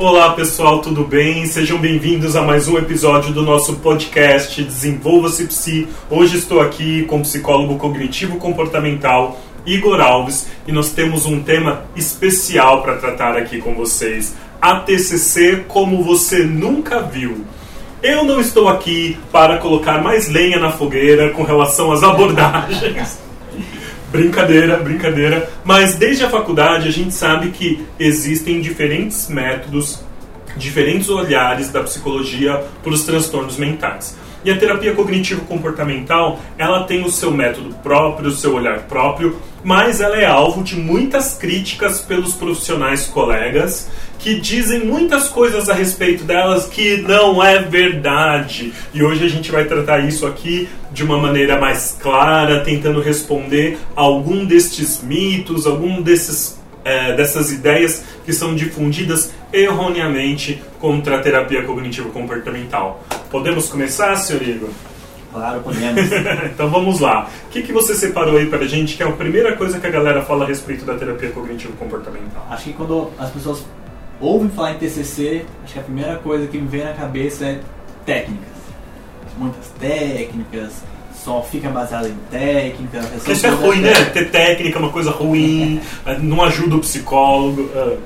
Olá pessoal, tudo bem? Sejam bem-vindos a mais um episódio do nosso podcast Desenvolva-se Psi. Hoje estou aqui com o psicólogo cognitivo comportamental Igor Alves e nós temos um tema especial para tratar aqui com vocês: a TCC como você nunca viu. Eu não estou aqui para colocar mais lenha na fogueira com relação às abordagens. Brincadeira, brincadeira. Mas desde a faculdade a gente sabe que existem diferentes métodos, diferentes olhares da psicologia para os transtornos mentais. E a terapia cognitivo-comportamental, ela tem o seu método próprio, o seu olhar próprio, mas ela é alvo de muitas críticas pelos profissionais colegas que dizem muitas coisas a respeito delas que não é verdade. E hoje a gente vai tratar isso aqui de uma maneira mais clara, tentando responder algum destes mitos, algum desses é, dessas ideias que são difundidas erroneamente contra a terapia cognitivo-comportamental. Podemos começar, senhor Igor? Claro, podemos. então vamos lá. O que, que você separou aí pra gente, que é a primeira coisa que a galera fala a respeito da terapia cognitivo-comportamental? Acho que quando as pessoas ouvem falar em TCC, acho que a primeira coisa que me vem na cabeça é técnicas. Muitas técnicas, só fica baseado em técnica. Isso é ruim, né? Ter técnica é uma coisa ruim, não ajuda o psicólogo. Uh.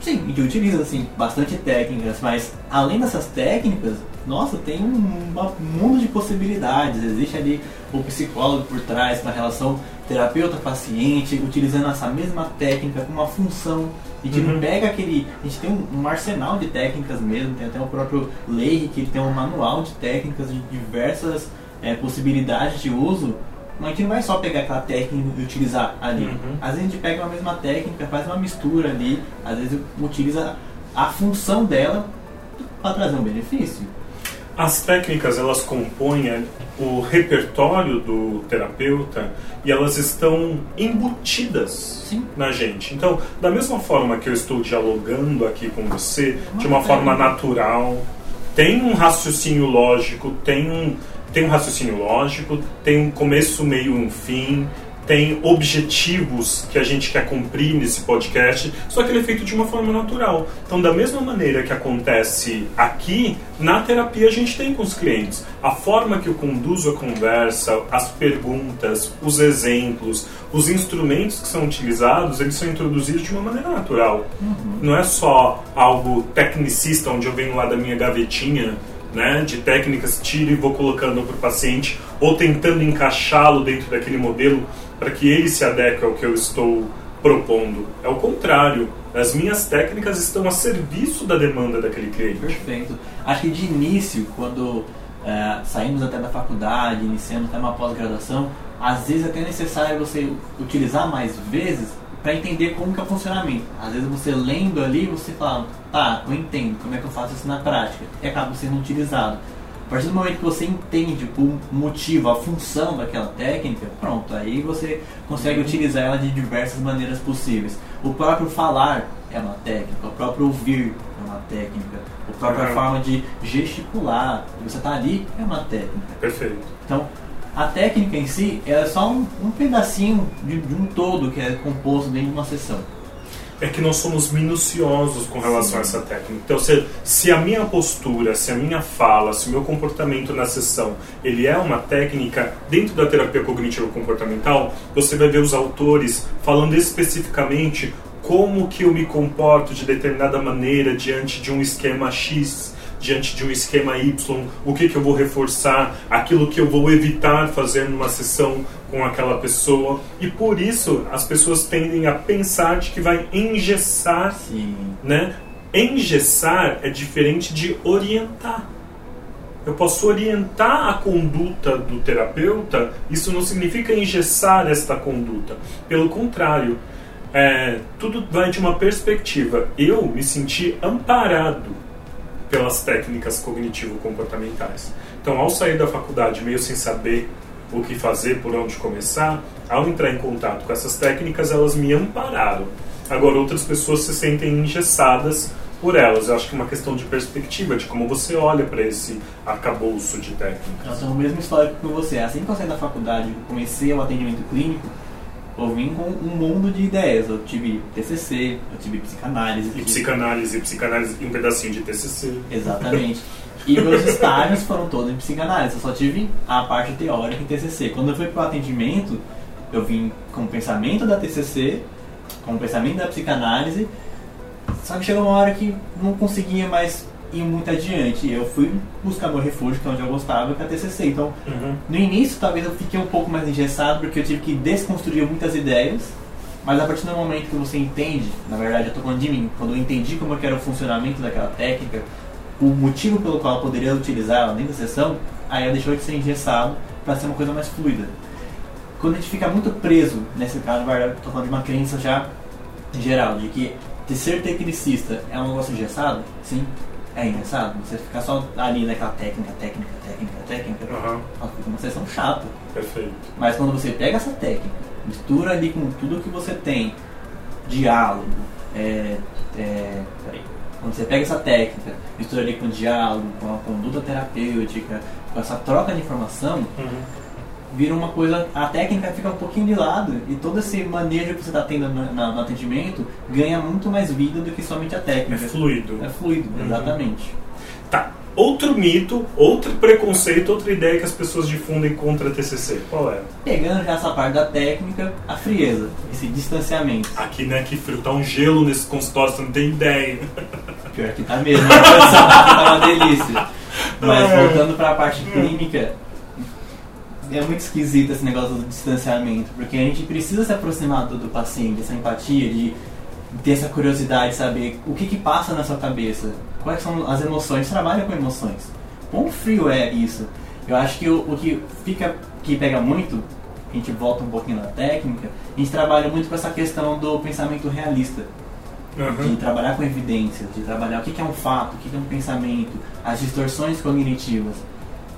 Sim, e utiliza assim, bastante técnicas, mas além dessas técnicas, nossa, tem um, um mundo de possibilidades. Existe ali o psicólogo por trás, na relação terapeuta-paciente, utilizando essa mesma técnica com uma função. A gente uhum. pega aquele. A gente tem um, um, arsenal de técnicas mesmo, tem até o próprio Leigh, que ele tem um manual de técnicas de diversas é, possibilidades de uso, mas a gente não vai só pegar aquela técnica e utilizar ali. Uhum. Às vezes a gente pega a mesma técnica, faz uma mistura ali, às vezes utiliza a função dela para trazer um benefício. As técnicas elas compõem o repertório do terapeuta e elas estão embutidas Sim. na gente. Então, da mesma forma que eu estou dialogando aqui com você, de uma forma natural, tem um raciocínio lógico, tem um, tem um raciocínio lógico, tem um começo, meio e um fim, tem objetivos que a gente quer cumprir nesse podcast, só que ele é feito de uma forma natural. Então, da mesma maneira que acontece aqui, na terapia a gente tem com os clientes. A forma que eu conduzo a conversa, as perguntas, os exemplos, os instrumentos que são utilizados, eles são introduzidos de uma maneira natural. Uhum. Não é só algo tecnicista, onde eu venho lá da minha gavetinha né, de técnicas, tiro e vou colocando para o paciente, ou tentando encaixá-lo dentro daquele modelo para que ele se adeque ao que eu estou propondo. É o contrário. As minhas técnicas estão a serviço da demanda daquele cliente. Perfeito. Acho que de início, quando é, saímos até da faculdade, iniciamos até uma pós-graduação, às vezes é até necessário você utilizar mais vezes para entender como que é o funcionamento. Às vezes você lendo ali, você fala, tá, eu entendo como é que eu faço isso na prática, e acaba sendo utilizado. A partir do momento que você entende o motivo, a função daquela técnica, pronto, aí você consegue utilizar ela de diversas maneiras possíveis. O próprio falar é uma técnica, o próprio ouvir é uma técnica, a própria uhum. forma de gesticular, você está ali, é uma técnica. Perfeito. Então, a técnica em si é só um, um pedacinho de, de, um todo que é composto dentro de uma sessão. É que nós somos minuciosos com relação Sim. a essa técnica. Então, se, se a minha postura, se a minha fala, se o meu comportamento na sessão, ele é uma técnica dentro da terapia cognitivo comportamental, você vai ver os autores falando especificamente como que eu me comporto de determinada maneira diante de um esquema X diante de um esquema Y, o que, que eu vou reforçar, aquilo que eu vou evitar fazer numa sessão com aquela pessoa. E por isso as pessoas tendem a pensar de que vai engessar, Sim. né? Engessar é diferente de orientar. Eu posso orientar a conduta do terapeuta, isso não significa engessar esta conduta. Pelo contrário, é, tudo vai de uma perspectiva. Eu me senti amparado pelas técnicas cognitivo-comportamentais. Então, ao sair da faculdade meio sem saber o que fazer, por onde começar, ao entrar em contato com essas técnicas, elas me ampararam. Agora, outras pessoas se sentem engessadas por elas. Eu acho que é uma questão de perspectiva, de como você olha para esse arcabouço de técnicas. Eu tenho o mesmo histórico que você. Assim que eu saí da faculdade, comecei o atendimento clínico, eu vim com um mundo de ideias. Eu tive TCC, eu tive psicanálise. E psicanálise, psicanálise e um pedacinho de TCC. Exatamente. E meus estágios foram todos em psicanálise. Eu só tive a parte teórica em TCC. Quando eu fui para o atendimento, eu vim com o pensamento da TCC, com o pensamento da psicanálise. Só que chegou uma hora que não conseguia mais ir muito adiante. Eu fui buscar meu refúgio, que é onde eu gostava, que é a TCC. Então, Uhum. no início, talvez eu fiquei um pouco mais engessado, porque eu tive que desconstruir muitas ideias. Mas a partir do momento que você entende, na verdade, eu estou falando de mim, quando eu entendi como que era o funcionamento daquela técnica, o motivo pelo qual eu poderia utilizar ela dentro da sessão, aí ela deixou de ser engessado para ser uma coisa mais fluida. Quando a gente fica muito preso, nesse caso, na verdade, estou falando de uma crença já geral, de que de ser tecnicista é um negócio engessado, sim, é engessado. Você ficar só ali naquela técnica, técnica, técnica, técnica, nossa, fica uma sessão chata. Perfeito. Mas quando você pega essa técnica, mistura ali com tudo que você tem, diálogo, é, é, peraí. quando você pega essa técnica, mistura ali com diálogo, com a conduta terapêutica, com essa troca de informação, Uhum. Vira uma coisa, a técnica fica um pouquinho de lado e todo esse manejo que você está tendo no, no atendimento ganha muito mais vida do que somente a É técnica. fluido. É fluido, Uhum. exatamente. Tá. Outro mito, outro preconceito, outra ideia que as pessoas difundem contra a TCC. Qual é? Pegando já essa parte da técnica, a frieza, esse distanciamento. Aqui, né, que frio. Tá um gelo nesse consultório, você não tem ideia. Pior que tá mesmo, posição tá uma delícia. Mas É. voltando para a parte clínica, é muito esquisito esse negócio do distanciamento, porque a gente precisa se aproximar do, do paciente, essa empatia, de ter essa curiosidade, saber o que, que passa na sua cabeça, quais são as emoções, trabalha com emoções. Quão frio é isso? Eu acho que o, o que fica, que pega muito, a gente volta um pouquinho na técnica, a gente trabalha muito com essa questão do pensamento realista de Uhum. trabalhar com evidências, de trabalhar o que que é um fato, o que que é um pensamento, as distorções cognitivas.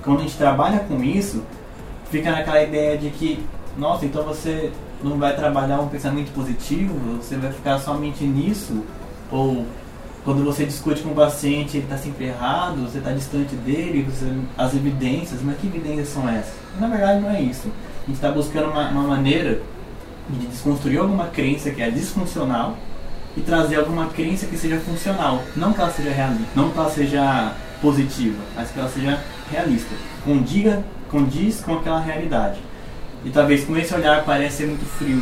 Quando a gente trabalha com isso, fica naquela ideia de que, nossa, então você não vai trabalhar um pensamento positivo, você vai ficar somente nisso, ou quando você discute com o paciente, ele está sempre errado, você está distante dele, você, as evidências, mas que evidências são essas? Na verdade, não é isso. A gente está buscando uma, uma maneira de desconstruir alguma crença que é disfuncional e trazer alguma crença que seja funcional. Não que ela seja realista, não que ela seja positiva, mas que ela seja realista. Condiga, condiz com aquela realidade. E talvez com esse olhar pareça ser muito frio,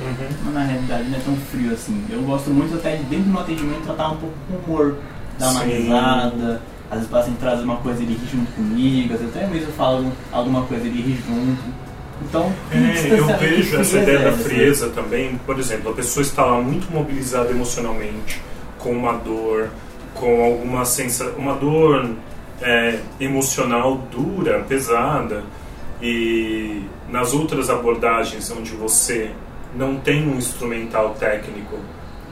Uhum. mas na realidade não é tão frio assim. Eu gosto muito até de dentro do meu atendimento tratar um pouco com humor, dar uma Sim. risada. Às vezes o paciente traz uma coisa ele ri junto comigo, às vezes até mesmo eu falo alguma coisa ele ri junto. Então, É, eu vejo essa ideia da é essa. frieza também. Por exemplo, a pessoa está lá muito mobilizada emocionalmente, com uma dor, com alguma sensação, uma dor é, emocional dura, pesada, e nas outras abordagens onde você não tem um instrumental técnico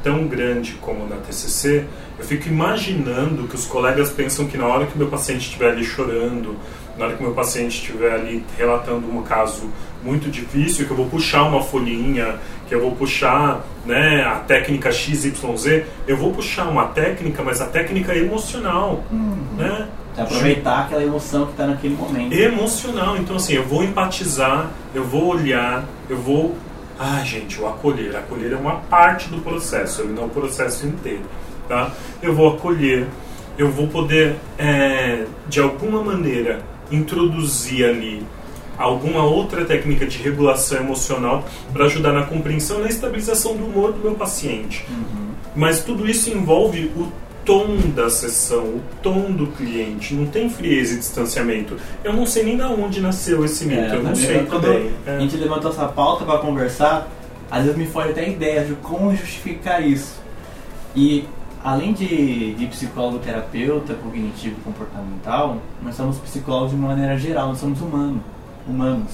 tão grande como na TCC, eu fico imaginando que os colegas pensam que na hora que meu paciente estiver ali chorando, na hora que meu paciente estiver ali relatando um caso muito difícil, que eu vou puxar uma folhinha, que eu vou puxar né, a técnica XYZ, eu vou puxar uma técnica, mas a técnica é emocional, né? Aproveitar aquela emoção que está naquele momento. emocional. Então, assim, eu vou empatizar, eu vou olhar, eu vou. Ah, gente, o acolher. Acolher é uma parte do processo, ele não é o processo inteiro. Tá? Eu vou acolher, eu vou poder, é, de alguma maneira, introduzir ali alguma outra técnica de regulação emocional para ajudar na compreensão e na estabilização do humor do meu paciente. Mas tudo isso envolve o tom da sessão, o tom do cliente. Não tem frieza e distanciamento. Eu não sei nem de onde nasceu esse mito. É, eu não sei quando também. a É. gente levantou essa pauta para conversar, às vezes me foge até ideias de como justificar isso. E além de, de psicólogo terapeuta cognitivo comportamental, nós somos psicólogos de uma maneira geral, nós somos humanos, humanos.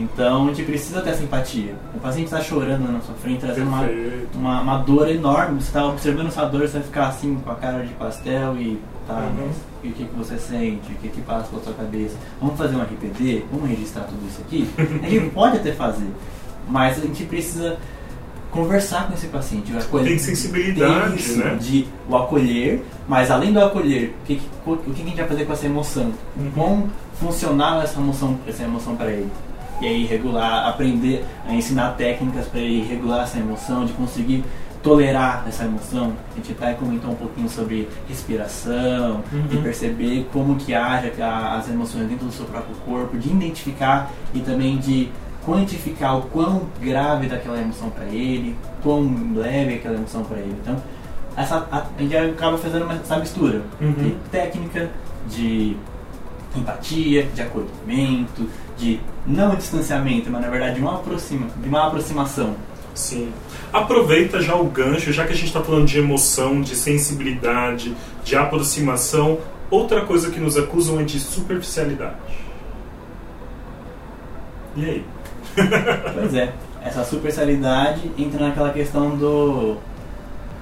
Então a gente precisa ter essa empatia. O paciente está chorando na sua frente, trazendo uma, uma, uma dor enorme. Você está observando essa dor, você vai ficar assim com a cara de pastel e tá, Uhum. mas e o que, que você sente, o que, que passa pela sua cabeça. Vamos fazer um RPD? Vamos registrar tudo isso aqui? A gente pode até fazer, mas a gente precisa conversar com esse paciente. acolher- Tem sensibilidade, Isso, né? De o acolher, mas além do acolher, o que, que- o que a gente vai fazer com essa emoção? Uhum. Quão funcional é essa emoção, essa emoção para ele? E aí regular, aprender a ensinar técnicas para ele regular essa emoção, de conseguir tolerar essa emoção. A gente até comentou um pouquinho sobre respiração, uhum. de perceber como que age as emoções dentro do seu próprio corpo, de identificar e também de quantificar o quão grave daquela emoção para ele, quão leve aquela emoção para ele. Então, essa, a, a gente acaba fazendo uma, essa mistura uhum. de técnica, de empatia, de acolhimento, de não distanciamento, mas na verdade de uma, aproxima, de uma aproximação. Sim. Aproveita já o gancho, já que a gente está falando de emoção, de sensibilidade, de aproximação. Outra coisa que nos acusam é de superficialidade. E aí? pois é, essa superficialidade entra naquela questão do.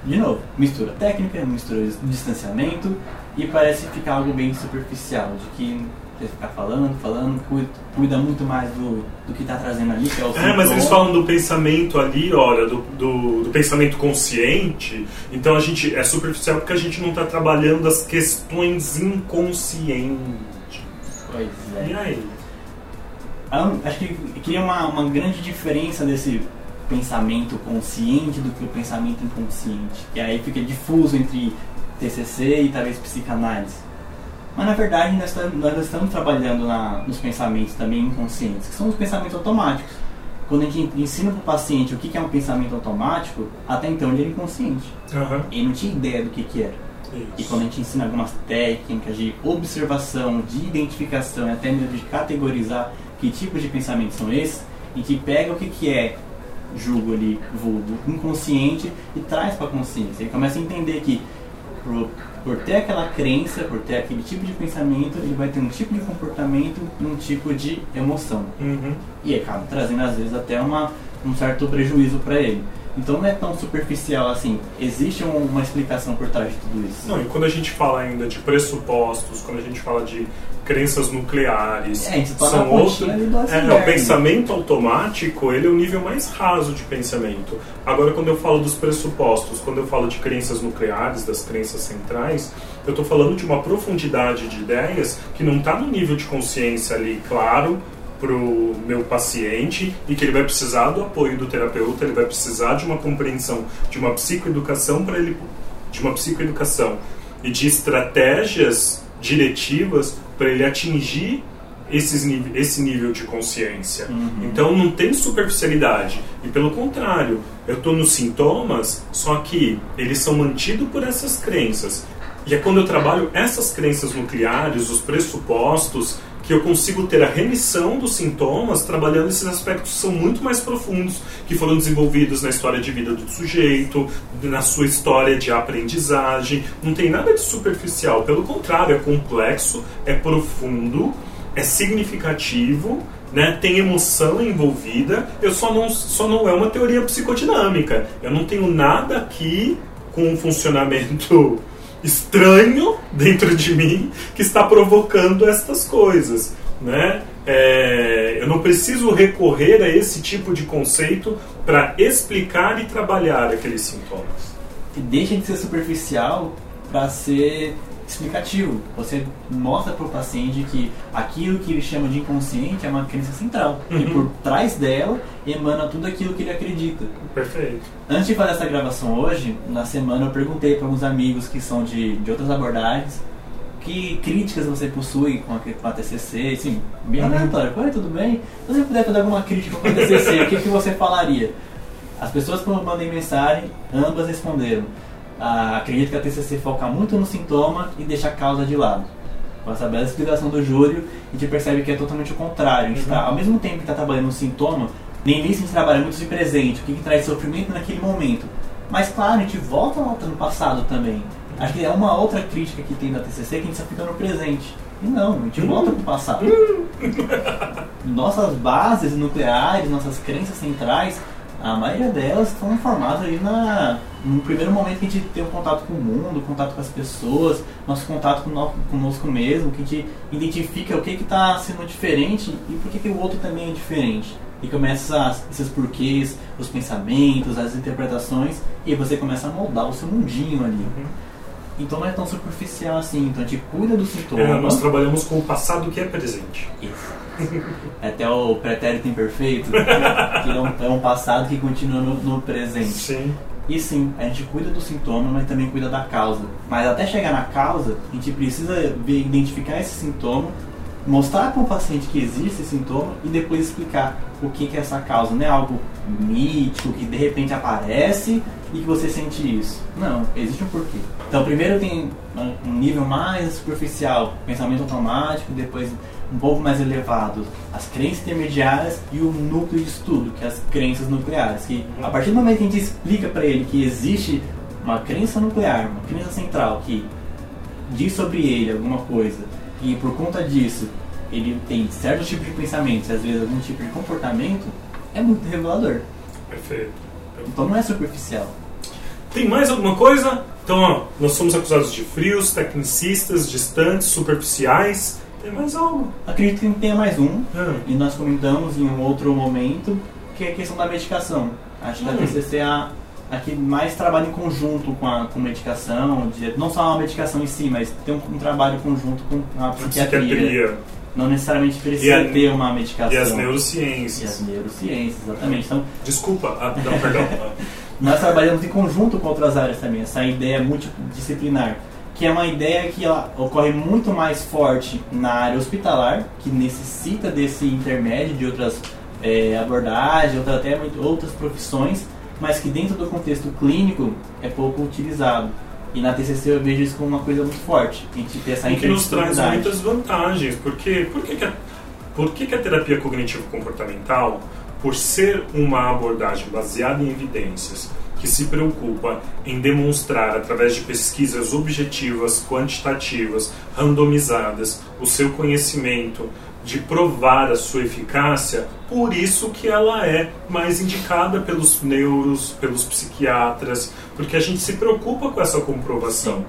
De novo, mistura técnica, mistura distanciamento e parece ficar algo bem superficial, de que você ficar falando, falando, cuida, cuida muito mais do, do que está trazendo ali, que é o É, mas eles falam do pensamento ali, olha, do, do, do, pensamento consciente, então a gente é superficial porque a gente não está trabalhando as questões inconscientes. Pois é. E aí? Acho que cria uma, uma grande diferença desse pensamento consciente do que o pensamento inconsciente, que aí fica difuso entre TCC e talvez psicanálise. Mas na verdade nós, nós estamos trabalhando na, nos pensamentos também inconscientes, que são os pensamentos automáticos. Quando a gente ensina para o paciente o que é um pensamento automático, até então ele era inconsciente. Uhum. Ele não tinha ideia do que, que era. Isso. E quando a gente ensina algumas técnicas de observação, de identificação e até mesmo de categorizar que tipos de pensamentos são esses, a gente pega o que, que é julgo ali, vulgo, inconsciente e traz para a consciência. Ele começa a entender que por, por ter aquela crença, por ter aquele tipo de pensamento, ele vai ter um tipo de comportamento e um tipo de emoção. Uhum. E acaba trazendo às vezes até uma, um certo prejuízo para ele. Então não é tão superficial assim. Existe uma explicação por trás de tudo isso. Não, e quando a gente fala ainda de pressupostos, quando a gente fala de crenças nucleares, é, são outros. É, o pensamento automático ele é o nível mais raso de pensamento. Agora, quando eu falo dos pressupostos, quando eu falo de crenças nucleares, das crenças centrais, eu estou falando de uma profundidade de ideias que não está no nível de consciência ali, claro, para o meu paciente e que ele vai precisar do apoio do terapeuta, ele vai precisar de uma compreensão, de uma psicoeducação para ele, de uma psicoeducação e de estratégias diretivas para ele atingir esses, esse nível de consciência. Uhum. Então não tem superficialidade. E pelo contrário, eu estou nos sintomas, só que eles são mantidos por essas crenças. E é quando eu trabalho essas crenças nucleares, os pressupostos, que eu consigo ter a remissão dos sintomas trabalhando esses aspectos que são muito mais profundos, que foram desenvolvidos na história de vida do sujeito, na sua história de aprendizagem. Não tem nada de superficial, pelo contrário, é complexo, é profundo, é significativo. Né, tem emoção envolvida, eu só não, só não é uma teoria psicodinâmica. Eu não tenho nada aqui com um funcionamento estranho dentro de mim que está provocando estas coisas, né? É, eu não preciso recorrer a esse tipo de conceito para explicar e trabalhar aqueles sintomas. E deixa de ser superficial para ser explicativo. Você mostra para o paciente que aquilo que ele chama de inconsciente é uma crença central. Uhum. E por trás dela emana tudo aquilo que ele acredita. Perfeito. Antes de fazer essa gravação hoje, na semana eu perguntei para alguns amigos que são de, de outras abordagens que críticas você possui com a, com a TCC, assim, bem uhum. aleatório. Oi, tudo bem? Se você puder fazer alguma crítica com a TCC, o que, que você falaria? As pessoas que eu mandei mensagem, ambas responderam ah, acredito que a TCC foca muito no sintoma e deixa a causa de lado. Com essa bela explicação do Júlio, a gente percebe que é totalmente o contrário. A gente uhum. tá, ao mesmo tempo que está trabalhando no sintoma, nem início a gente trabalha muito de presente, o que, que traz sofrimento naquele momento. Mas claro, a gente volta lá no passado também. Acho que é uma outra crítica que tem da TCC que a gente só fica no presente. E não, a gente volta para o passado. Nossas bases nucleares, nossas crenças centrais, a maioria delas estão formadas aí na, no primeiro momento que a gente tem um contato com o mundo, contato com as pessoas, nosso contato com no, conosco mesmo, que a gente identifica o que está sendo diferente e por que, que o outro também é diferente. E começa esses porquês, os pensamentos, as interpretações, e você começa a moldar o seu mundinho ali. Uhum. Então não é tão superficial assim, então a gente cuida do sintoma. É, nós trabalhamos com o passado que é presente. Isso. É até o pretérito imperfeito, que é um, é um passado que continua no, no presente. Sim. E sim, a gente cuida do sintoma, mas também cuida da causa. Mas até chegar na causa, a gente precisa ver, identificar esse sintoma, mostrar para o paciente que existe esse sintoma e depois explicar o que, que é essa causa. Não é algo mítico que de repente aparece e que você sente isso. Não, existe um porquê. Então, primeiro tem um nível mais superficial, pensamento automático, depois um pouco mais elevado, as crenças intermediárias e o núcleo de estudo, que é as crenças nucleares. Que a partir do momento que a gente explica para ele que existe uma crença nuclear, uma crença central que diz sobre ele alguma coisa e por conta disso ele tem certos tipos de pensamentos e às vezes algum tipo de comportamento, é muito revelador. Perfeito. Então não é superficial. Tem mais alguma coisa? Então, ó, nós somos acusados de frios, tecnicistas, distantes, superficiais. Tem mais algo? Acredito que tenha mais um, Ah. e nós comentamos em um outro momento, que é a questão da medicação. Acho que a Hum. TCC é a, a que mais trabalha em conjunto com a com medicação, de- não só a medicação em si, mas tem um, um trabalho conjunto com a A psiquiatria. psiquiatria Não necessariamente precisa a- ter uma medicação. e as E as neurociências. neurociências, exatamente. Então, Desculpa, ah, não, perdão. Nós trabalhamos em conjunto com outras áreas também, essa ideia multidisciplinar, que é uma ideia que ela ocorre muito mais forte na área hospitalar, que necessita desse intermédio de outras eh, abordagens, outras, até outras profissões, mas que dentro do contexto clínico é pouco utilizado. E na TCC eu vejo isso como uma coisa muito forte, a gente ter essa O que nos traz muitas vantagens, porque por que, que, a, por que, que a terapia cognitivo-comportamental, por ser uma abordagem baseada em evidências, que se preocupa em demonstrar através de pesquisas objetivas, quantitativas, randomizadas, o seu conhecimento, de provar a sua eficácia, por isso que ela é mais indicada pelos neuros, pelos psiquiatras, porque a gente se preocupa com essa comprovação.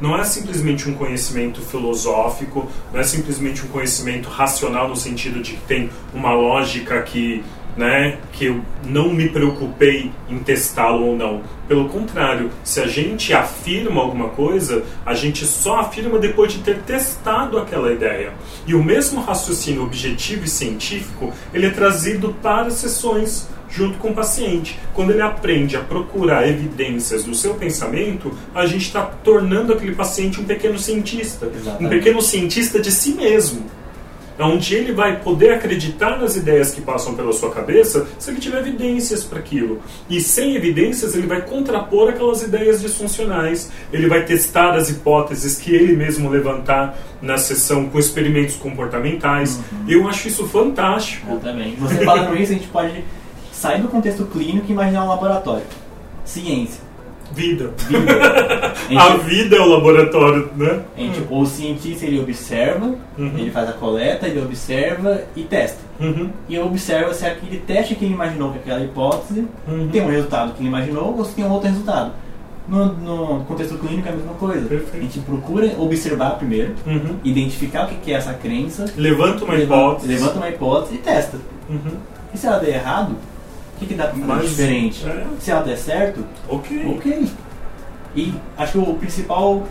Não é simplesmente um conhecimento filosófico, não é simplesmente um conhecimento racional no sentido de que tem uma lógica que, né, que eu não me preocupei em testá-lo ou não. Pelo contrário, se a gente afirma alguma coisa, a gente só afirma depois de ter testado aquela ideia. E o mesmo raciocínio objetivo e científico, ele é trazido para as sessões junto com o paciente. Quando ele aprende a procurar evidências do seu pensamento, a gente está tornando aquele paciente um pequeno cientista. Exatamente. Um pequeno cientista de si mesmo. Onde ele vai poder acreditar nas ideias que passam pela sua cabeça se ele tiver evidências para aquilo. E sem evidências, ele vai contrapor aquelas ideias disfuncionais. Ele vai testar as hipóteses que ele mesmo levantar na sessão com experimentos comportamentais. Eu acho isso fantástico. Exatamente. Você falando isso, a gente pode sair do contexto clínico e imaginar um laboratório. Ciência. Vida. Vida. A A gente, vida é o laboratório, né? a gente- o cientista ele observa, Uhum. ele faz a coleta, ele observa e testa. Uhum. E observa se aquele teste que ele imaginou com aquela hipótese Uhum. tem um resultado que ele imaginou ou se tem um outro resultado. No, no contexto clínico é a mesma coisa. Perfeito. A gente procura observar primeiro, Uhum. identificar o que que é essa crença, Levanta uma levanta, hipótese. levanta uma hipótese e testa. Uhum. E se ela der errado, o que, que dá pra fazer Mas- diferente? é. Se ela der certo, Ok. Ok. E acho que o principal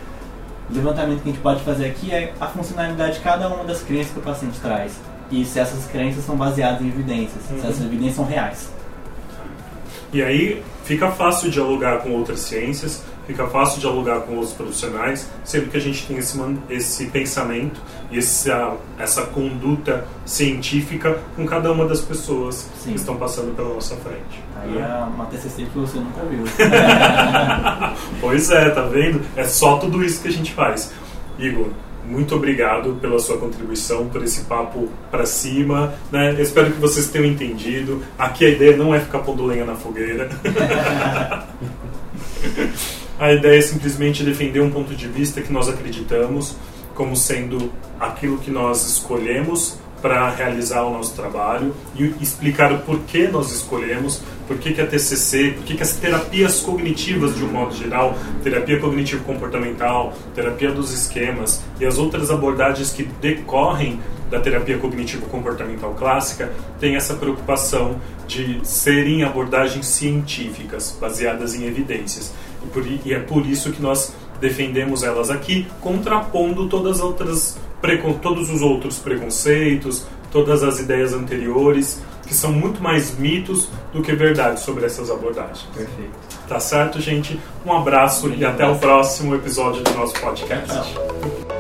levantamento que a gente pode fazer aqui é a funcionalidade de cada uma das crenças que o paciente traz. E se essas crenças são baseadas em evidências, Uhum. se essas evidências são reais. E aí fica fácil dialogar com outras ciências, fica fácil dialogar com outros profissionais, sempre que a gente tem esse, esse pensamento e essa, essa conduta científica com cada uma das pessoas Sim. que estão passando pela nossa frente. Aí é uma TCC que você nunca viu. Pois é, tá vendo? É só tudo isso que a gente faz. Igor, muito obrigado pela sua contribuição, por esse papo pra cima. Né? Eu espero que vocês tenham entendido. Aqui a ideia não é ficar pondo lenha na fogueira. a ideia é simplesmente defender um ponto de vista que nós acreditamos como sendo aquilo que nós escolhemos para realizar o nosso trabalho e explicar o porquê nós escolhemos, por que, a TCC, por que, as terapias cognitivas de um modo geral, terapia cognitivo-comportamental, terapia dos esquemas e as outras abordagens que decorrem da terapia cognitivo-comportamental clássica têm essa preocupação de serem abordagens científicas, baseadas em evidências. E, por e é por isso que nós defendemos elas aqui, contrapondo todas as outras todos os outros preconceitos, todas as ideias anteriores, que são muito mais mitos do que verdade sobre essas abordagens. Perfeito. Tá certo, gente? Um abraço e até o próximo episódio do nosso podcast. Tchau.